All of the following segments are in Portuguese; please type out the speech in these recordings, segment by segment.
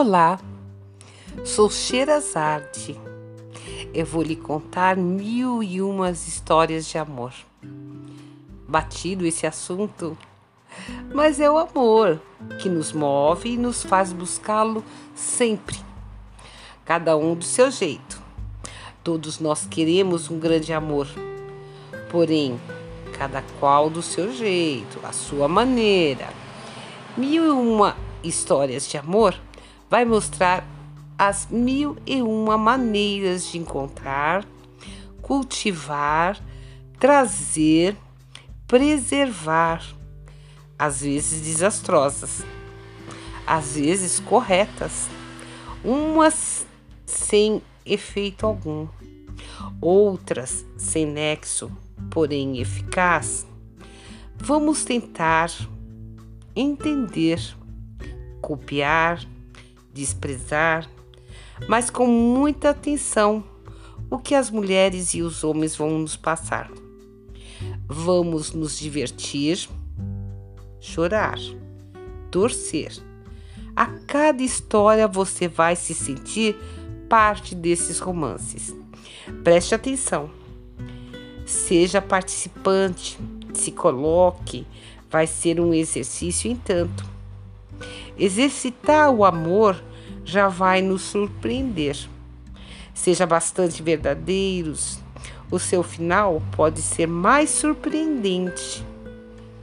Olá, sou Sherazade. Eu vou lhe contar mil e umas histórias de amor. Batido esse assunto, mas é o amor que nos move e nos faz buscá-lo sempre, cada um do seu jeito. Todos nós queremos um grande amor, porém, cada qual do seu jeito, a sua maneira. Mil e uma histórias de amor vai mostrar as mil e uma maneiras de encontrar, cultivar, trazer, preservar, às vezes desastrosas, às vezes corretas, umas sem efeito algum, outras sem nexo, porém eficaz. Vamos tentar entender, copiar, desprezar, mas com muita atenção o que as mulheres e os homens vão nos passar. Vamos nos divertir, chorar, torcer. A cada história você vai se sentir parte desses romances. Preste atenção. Seja participante, se coloque, vai ser um exercício em tanto. Exercitar o amor já vai nos surpreender. Seja bastante verdadeiros, o seu final pode ser mais surpreendente.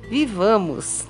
Vivamos!